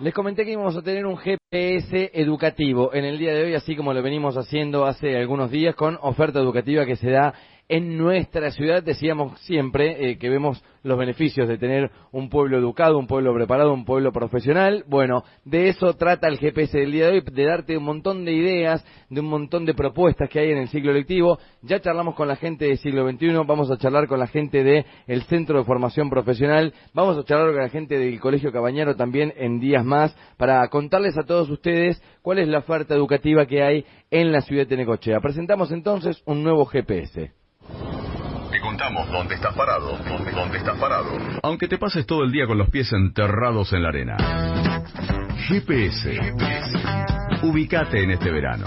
Les comenté que íbamos a tener un GPS educativo en el día de hoy, así como lo venimos haciendo hace algunos días con oferta educativa que se da en nuestra ciudad. Decíamos siempre eh, que vemos los beneficios de tener un pueblo educado, un pueblo preparado, un pueblo profesional. Bueno, de eso trata el GPS del día de hoy, de darte un montón de ideas, de un montón de propuestas que hay en el ciclo lectivo. Ya charlamos con la gente del siglo XXI, vamos a charlar con la gente del Centro de Formación Profesional, vamos a charlar con la gente del Colegio Cabañaro también en días más para contarles a todos ustedes cuál es la oferta educativa que hay en la ciudad de Necochea. Presentamos entonces un nuevo GPS contamos dónde estás parado, dónde, dónde estás parado. Aunque te pases todo el día con los pies enterrados en la arena. GPS. GPS. Ubicate en este verano.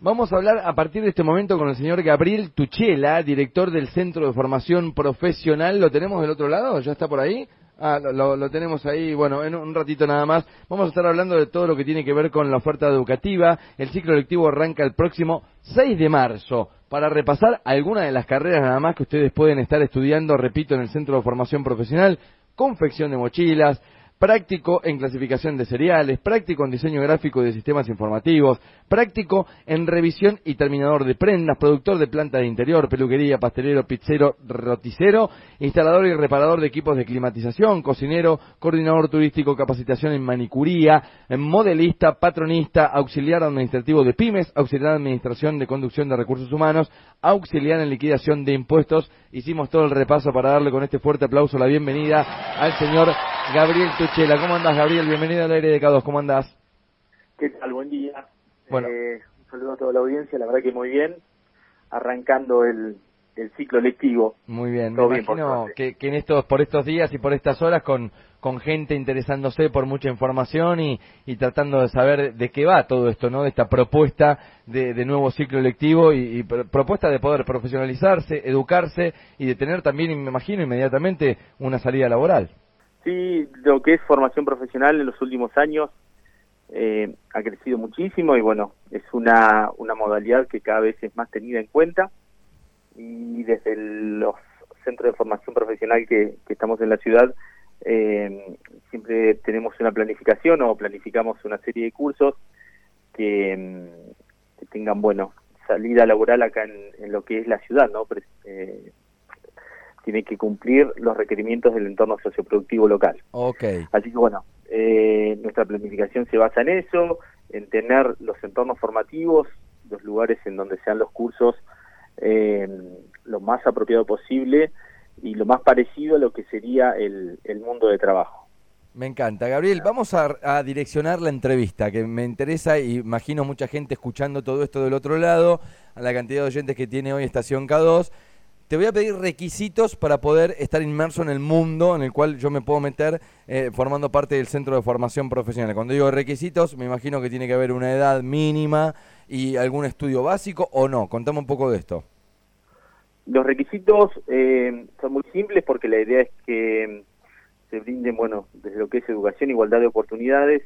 Vamos a hablar a partir de este momento con el señor Gabriel Tuchela, director del Centro de Formación Profesional. ¿Lo tenemos del otro lado? ¿Ya está por ahí? Ah, lo, lo, tenemos ahí, bueno, en un ratito nada más. Vamos a estar hablando de todo lo que tiene que ver con la oferta educativa. El ciclo lectivo arranca el próximo 6 de marzo para repasar algunas de las carreras nada más que ustedes pueden estar estudiando, repito, en el Centro de Formación Profesional, confección de mochilas, práctico en clasificación de cereales, práctico en diseño gráfico de sistemas informativos, práctico en revisión y terminador de prendas, productor de planta de interior, peluquería, pastelero, pizzero, roticero, instalador y reparador de equipos de climatización, cocinero, coordinador turístico, capacitación en manicuría, modelista, patronista, auxiliar administrativo de pymes, auxiliar de administración de conducción de recursos humanos, auxiliar en liquidación de impuestos. Hicimos todo el repaso para darle con este fuerte aplauso la bienvenida al señor Gabriel Tuchela. ¿Cómo andás, Gabriel? Bienvenido al aire de K2. ¿Cómo andás? ¿Qué tal? Buen día. Bueno. Eh, un saludo a toda la audiencia. La verdad que muy bien. Arrancando el, ciclo lectivo. Muy bien. Me imagino que, que, en estos, por estos días y por estas horas con, con gente interesándose por mucha información y, y tratando de saber de qué va todo esto, ¿no? De esta propuesta de, de nuevo ciclo lectivo y, y, propuesta de poder profesionalizarse, educarse y de tener también, me imagino, inmediatamente una salida laboral. Sí, lo que es formación profesional en los últimos años eh, ha crecido muchísimo y bueno, es una, una modalidad que cada vez es más tenida en cuenta y desde los centros de formación profesional que, estamos en la ciudad eh, siempre tenemos una planificación o planificamos una serie de cursos que, que tengan, bueno, salida laboral acá en, lo que es la ciudad, ¿no? Eh, tiene que cumplir los requerimientos del entorno socioproductivo local. Okay. Así que bueno, eh, nuestra planificación se basa en eso, en tener los entornos formativos, los lugares en donde sean los cursos eh, lo más apropiado posible y lo más parecido a lo que sería el, mundo de trabajo. Me encanta. Gabriel, vamos a, a, direccionar la entrevista, que me interesa y imagino mucha gente escuchando todo esto del otro lado, a la cantidad de oyentes que tiene hoy Estación K2 te voy a pedir requisitos para poder estar inmerso en el mundo en el cual yo me puedo meter eh, formando parte del centro de formación profesional. Cuando digo requisitos, me imagino que tiene que haber una edad mínima y algún estudio básico o no. Contame un poco de esto. Los requisitos eh, son muy simples porque la idea es que se brinden, bueno, desde lo que es educación, igualdad de oportunidades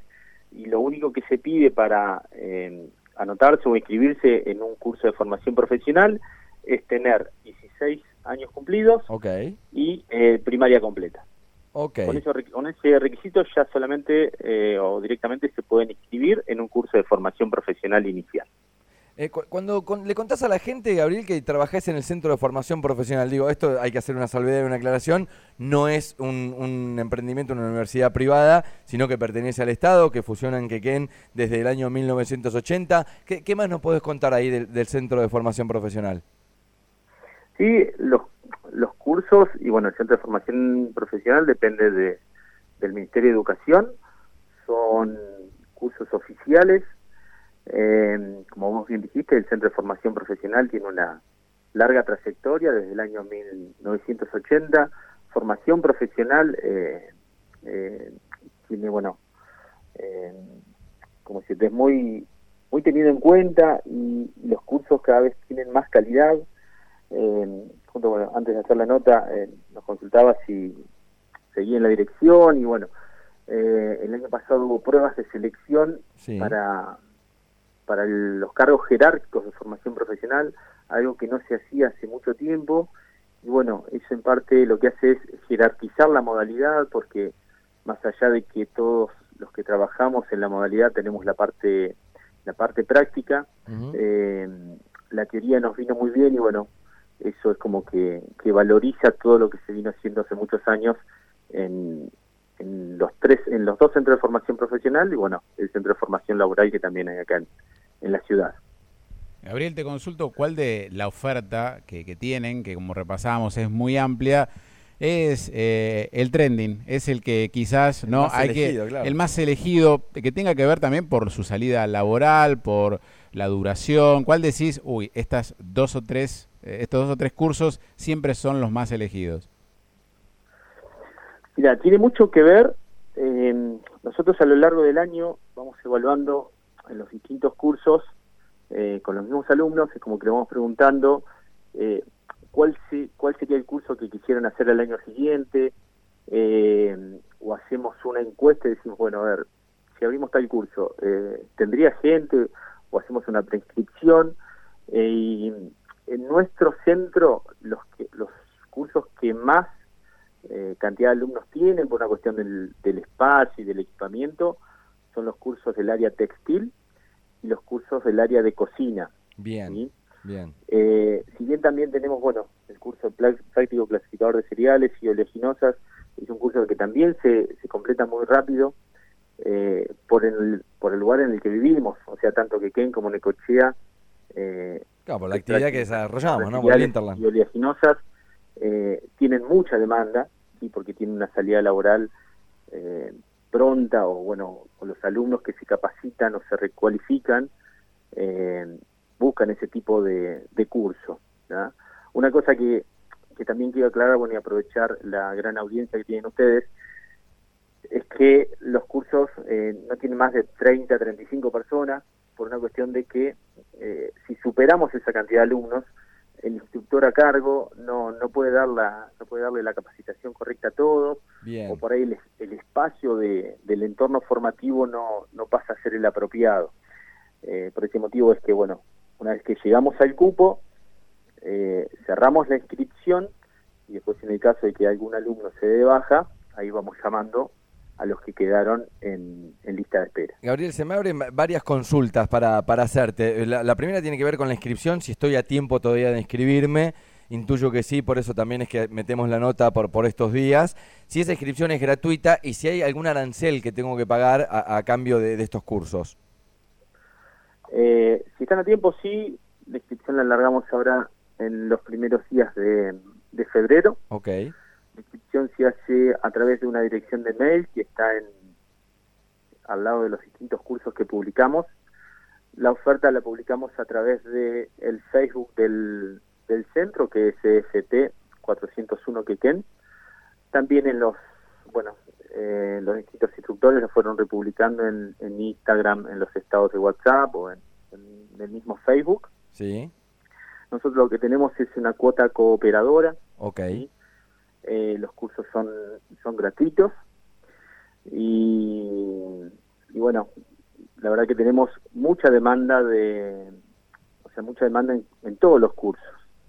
y lo único que se pide para eh, anotarse o inscribirse en un curso de formación profesional es tener 16 años cumplidos y eh, primaria completa. Okay. Con, con, ese requisito ya solamente eh, o directamente se pueden inscribir en un curso de formación profesional inicial. Eh, cuando le contás a la gente, Gabriel, que trabajás en el centro de formación profesional, digo, esto hay que hacer una salvedad y una aclaración, no es un, emprendimiento, una universidad privada, sino que pertenece al Estado, que funciona en Quequén desde el año 1980. ¿Qué, más nos podés contar ahí del centro de formación profesional? Sí, los, los cursos y bueno, el Centro de Formación Profesional depende de, del Ministerio de Educación, son cursos oficiales. Eh, como vos bien dijiste, el Centro de Formación Profesional tiene una larga trayectoria desde el año 1980. Formación profesional eh, eh, tiene, bueno, eh, como si es muy, muy tenido en cuenta y los cursos cada vez tienen más calidad eh, junto, bueno, antes de hacer la nota, eh, nos consultaba si seguía en la dirección y bueno, eh, el año pasado hubo pruebas de selección para, para los cargos jerárquicos de formación profesional, algo que no se hacía hace mucho tiempo y bueno, eso en parte lo que hace es jerarquizar la modalidad porque más allá de que todos los que trabajamos en la modalidad tenemos la parte la parte práctica. eh, la teoría nos vino muy bien y bueno, eso es como que, que valoriza todo lo que se vino haciendo hace muchos años en, en los tres, en los dos centros de formación profesional y bueno, el centro de formación laboral que también hay acá en, en la ciudad. Gabriel, te consulto cuál de la oferta que, que tienen, que como repasamos es muy amplia, es eh, el trending, es el que quizás El no más hay elegido, que claro. el más elegido, que tenga que ver también por su salida laboral, por la duración. ¿Cuál decís? Uy, estas dos o tres, estos dos o tres cursos siempre son los más elegidos. Mira, tiene mucho que ver, eh, nosotros a lo largo del año vamos evaluando en los distintos cursos eh, con los mismos alumnos, es como que le vamos preguntando eh, cuál, se- cuál sería el curso que quisieran hacer el año siguiente, eh, o hacemos una encuesta y decimos, bueno, a ver, si abrimos tal curso, eh, ¿tendría gente? O hacemos una preinscripción. eh, y en nuestro centro, los, que, los cursos que más eh, cantidad de alumnos tienen por una cuestión del, del espacio y del equipamiento son los cursos del área textil y los cursos del área de cocina. Bien, ¿sí? bien. Eh, si bien también tenemos, bueno, el curso práctico clasificador de cereales y oleaginosas, es un curso que también se, se completa muy rápido eh, por, el, por el lugar en el que vivimos, o sea, tanto que Ken como Necochea. Eh, Claro, por la actividad que desarrollamos, ¿no? Por el Interland. y oleaginosas eh, tienen mucha demanda, sí, porque tienen una salida laboral eh, pronta o bueno, o los alumnos que se capacitan o se recualifican eh, buscan ese tipo de, de curso. ¿ya? Una cosa que, que también quiero aclarar, bueno, y aprovechar la gran audiencia que tienen ustedes, es que los cursos eh, no tienen más de 30, 35 personas, por una cuestión de que eh, si superamos esa cantidad de alumnos, el instructor a cargo no, no puede dar la, no puede darle la capacitación correcta a todos, Bien. o por ahí el, el espacio de, del entorno formativo no, no pasa a ser el apropiado. Eh, por ese motivo es que, bueno, una vez que llegamos al cupo, eh, cerramos la inscripción y después en el caso de que algún alumno se dé baja, ahí vamos llamando a los que quedaron en, en lista de espera. Gabriel, se me abren va- varias consultas para, para hacerte. La, la primera tiene que ver con la inscripción, si estoy a tiempo todavía de inscribirme. Intuyo que sí, por eso también es que metemos la nota por, por estos días. Si esa inscripción es gratuita y si hay algún arancel que tengo que pagar a, a cambio de, de estos cursos. Eh, si están a tiempo, sí, la inscripción la alargamos ahora en los primeros días de, de febrero. Ok, Se hace a través de una dirección de mail que está en al lado de los distintos cursos que publicamos. La oferta la publicamos a través de el Facebook del, del centro, que es EFT 401 Quequén. También en los, bueno, eh, los distintos instructores lo fueron republicando en, en Instagram, en los estados de WhatsApp o en, en el mismo Facebook. sí, Nosotros lo que tenemos es una cuota cooperadora, ok. ¿sí? Eh, los cursos son, son gratuitos y, y bueno, la verdad que tenemos mucha demanda de, o sea, mucha demanda en, en todos los cursos.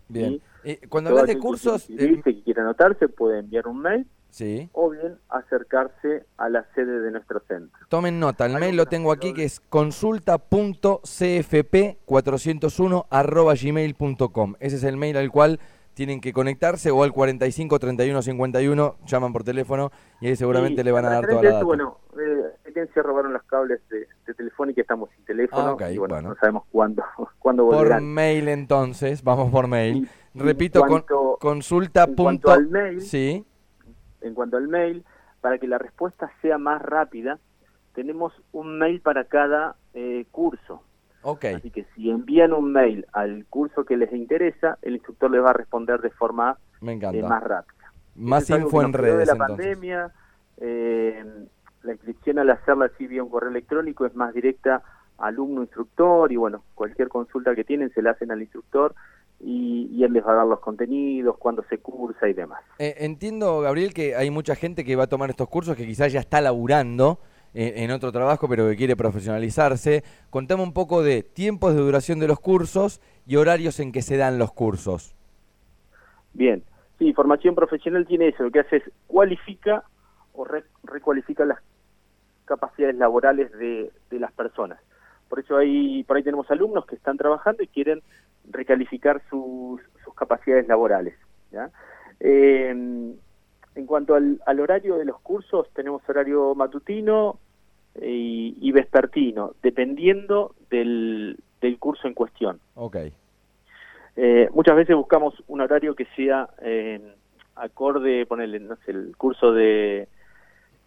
Bien. ¿sí? Eh, cuando hablas de cursos, quiera inscribirse, que quiera anotarse, puede enviar un mail sí, o bien acercarse a la sede de nuestro centro. tomen nota, el mail lo tengo aquí que es consulta.cfp401 arroba gmail.com. Ese es el mail al cual tienen que conectarse o al 45 31 51, llaman por teléfono y ahí seguramente le van a dar toda la data. Bueno, eh, se robaron los cables de, de telefónica, estamos sin teléfono Ah, ok, y bueno, bueno. no sabemos cuándo, cuándo Por volverán. mail entonces, vamos por mail. Y- Repito, en cuanto- con, consulta. en cuanto punto- al mail, Sí, en cuanto al mail, para que la respuesta sea más rápida, tenemos un mail para cada eh, curso. ok. Así que si envían un mail al curso que les interesa, el instructor les va a responder de forma Me eh, más rápida. Más es info en redes de la entonces. pandemia, eh, la inscripción al hacerla así vía un correo electrónico es más directa alumno-instructor y bueno, cualquier consulta que tienen se la hacen al instructor y, y él les va a dar los contenidos, cuándo se cursa y demás. Eh, entiendo, Gabriel, que hay mucha gente que va a tomar estos cursos que quizás ya está laburando en otro trabajo, pero que quiere profesionalizarse. Contame un poco de tiempos de duración de los cursos y horarios en que se dan los cursos. Bien, sí, formación profesional tiene eso, lo que hace es cualifica o re- recualifica las, capacidades laborales de, de las personas. Por eso hay, por ahí tenemos alumnos que están trabajando y quieren recalificar sus, sus capacidades laborales. Eh, en cuanto al, horario de los cursos, tenemos horario matutino y, y vespertino, dependiendo del, del, curso en cuestión. Okay. Eh, muchas veces buscamos un horario que sea eh, acorde, ponerle, no sé, el curso de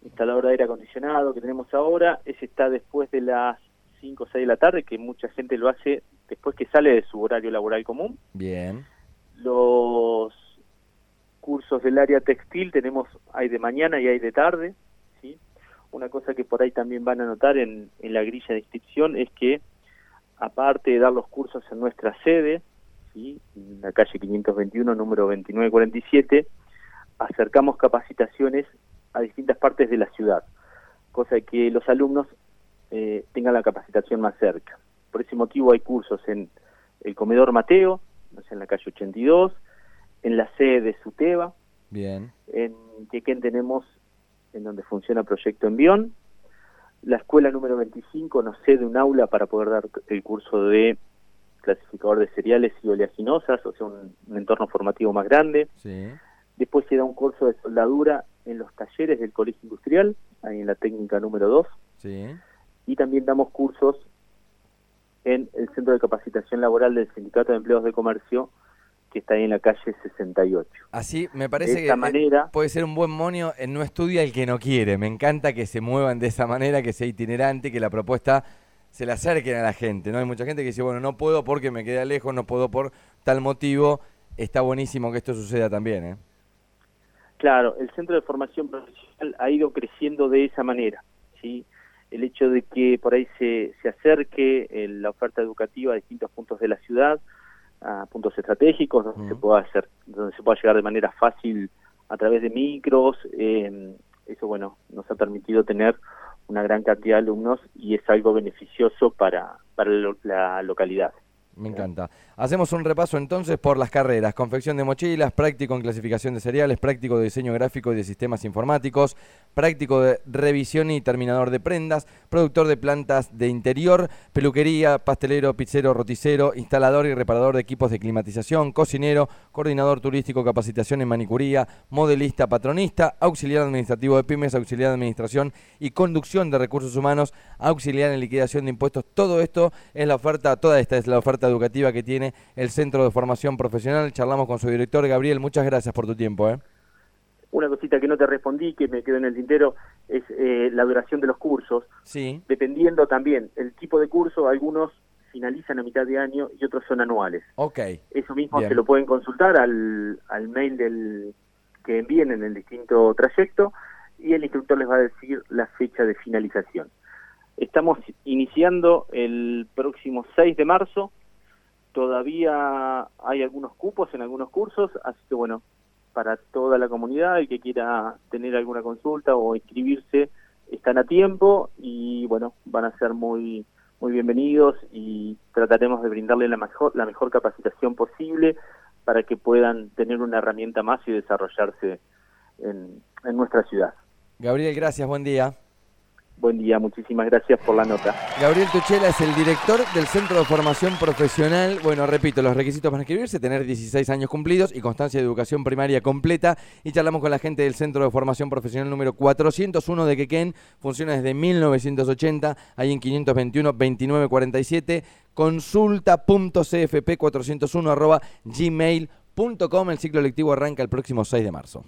instalador de aire acondicionado que tenemos ahora, ese está después de las 5 o 6 de la tarde, que mucha gente lo hace después que sale de su horario laboral común. Bien. Los cursos del área textil tenemos, hay de mañana y hay de tarde. Una cosa que por ahí también van a notar en, en la grilla de inscripción es que, aparte de dar los cursos en nuestra sede, ¿sí? en la calle 521, número 2947, acercamos capacitaciones a distintas partes de la ciudad, cosa que los alumnos eh, tengan la capacitación más cerca. Por ese motivo hay cursos en el Comedor Mateo, en la calle 82, en la sede de Suteba, Bien. en Quequén tenemos en donde funciona Proyecto Envión, la escuela número 25 nos cede un aula para poder dar el curso de clasificador de cereales y oleaginosas, o sea, un, un entorno formativo más grande. Sí. Después se da un curso de soldadura en los talleres del Colegio Industrial, ahí en la técnica número 2. Sí. Y también damos cursos en el Centro de Capacitación Laboral del Sindicato de Empleados de Comercio, que está ahí en la calle 68. Así me parece de esta que manera, puede ser un buen monio en no estudia el que no quiere. Me encanta que se muevan de esa manera, que sea itinerante, que la propuesta se le acerquen a la gente. No hay mucha gente que dice, bueno, no puedo porque me queda lejos, no puedo por tal motivo. Está buenísimo que esto suceda también, ¿eh? Claro, el centro de formación profesional ha ido creciendo de esa manera, ¿sí? El hecho de que por ahí se, se acerque eh, la oferta educativa a distintos puntos de la ciudad, a puntos estratégicos donde uh -huh. se pueda hacer, donde se pueda llegar de manera fácil a través de micros, eh, eso bueno, nos ha permitido tener una gran cantidad de alumnos y es algo beneficioso para, para la localidad. Me encanta. Hacemos un repaso entonces por las carreras. Confección de mochilas, práctico en clasificación de cereales, práctico de diseño gráfico y de sistemas informáticos, práctico de revisión y terminador de prendas, productor de plantas de interior, peluquería, pastelero, pizzero, roticero, instalador y reparador de equipos de climatización, cocinero, coordinador turístico, capacitación en manicuría, modelista, patronista, auxiliar administrativo de pymes, auxiliar de administración y conducción de recursos humanos, auxiliar en liquidación de impuestos. Todo esto es la oferta, toda esta es la oferta educativa que tiene el Centro de Formación Profesional. Charlamos con su director, Gabriel. Muchas gracias por tu tiempo. ¿eh? Una cosita que no te respondí, que me quedó en el tintero, es eh, la duración de los cursos. Sí. Dependiendo también el tipo de curso, algunos finalizan a mitad de año y otros son anuales. Ok. Eso mismo Bien. se lo pueden consultar al, al mail del que envíen en el distinto trayecto y el instructor les va a decir la fecha de finalización. Estamos iniciando el próximo 6 de marzo todavía hay algunos cupos en algunos cursos, así que bueno, para toda la comunidad, el que quiera tener alguna consulta o inscribirse, están a tiempo y bueno, van a ser muy muy bienvenidos y trataremos de brindarle la mejor la mejor capacitación posible para que puedan tener una herramienta más y desarrollarse en, en nuestra ciudad. Gabriel, gracias, buen día. Buen día, muchísimas gracias por la nota. Gabriel Tuchela es el director del Centro de Formación Profesional. Bueno, repito, los requisitos para inscribirse, tener 16 años cumplidos y constancia de educación primaria completa. Y charlamos con la gente del Centro de Formación Profesional número 401 de Quequén. Funciona desde 1980, ahí en 521-2947. Consulta.cfp401 arroba gmail.com. El ciclo lectivo arranca el próximo 6 de marzo.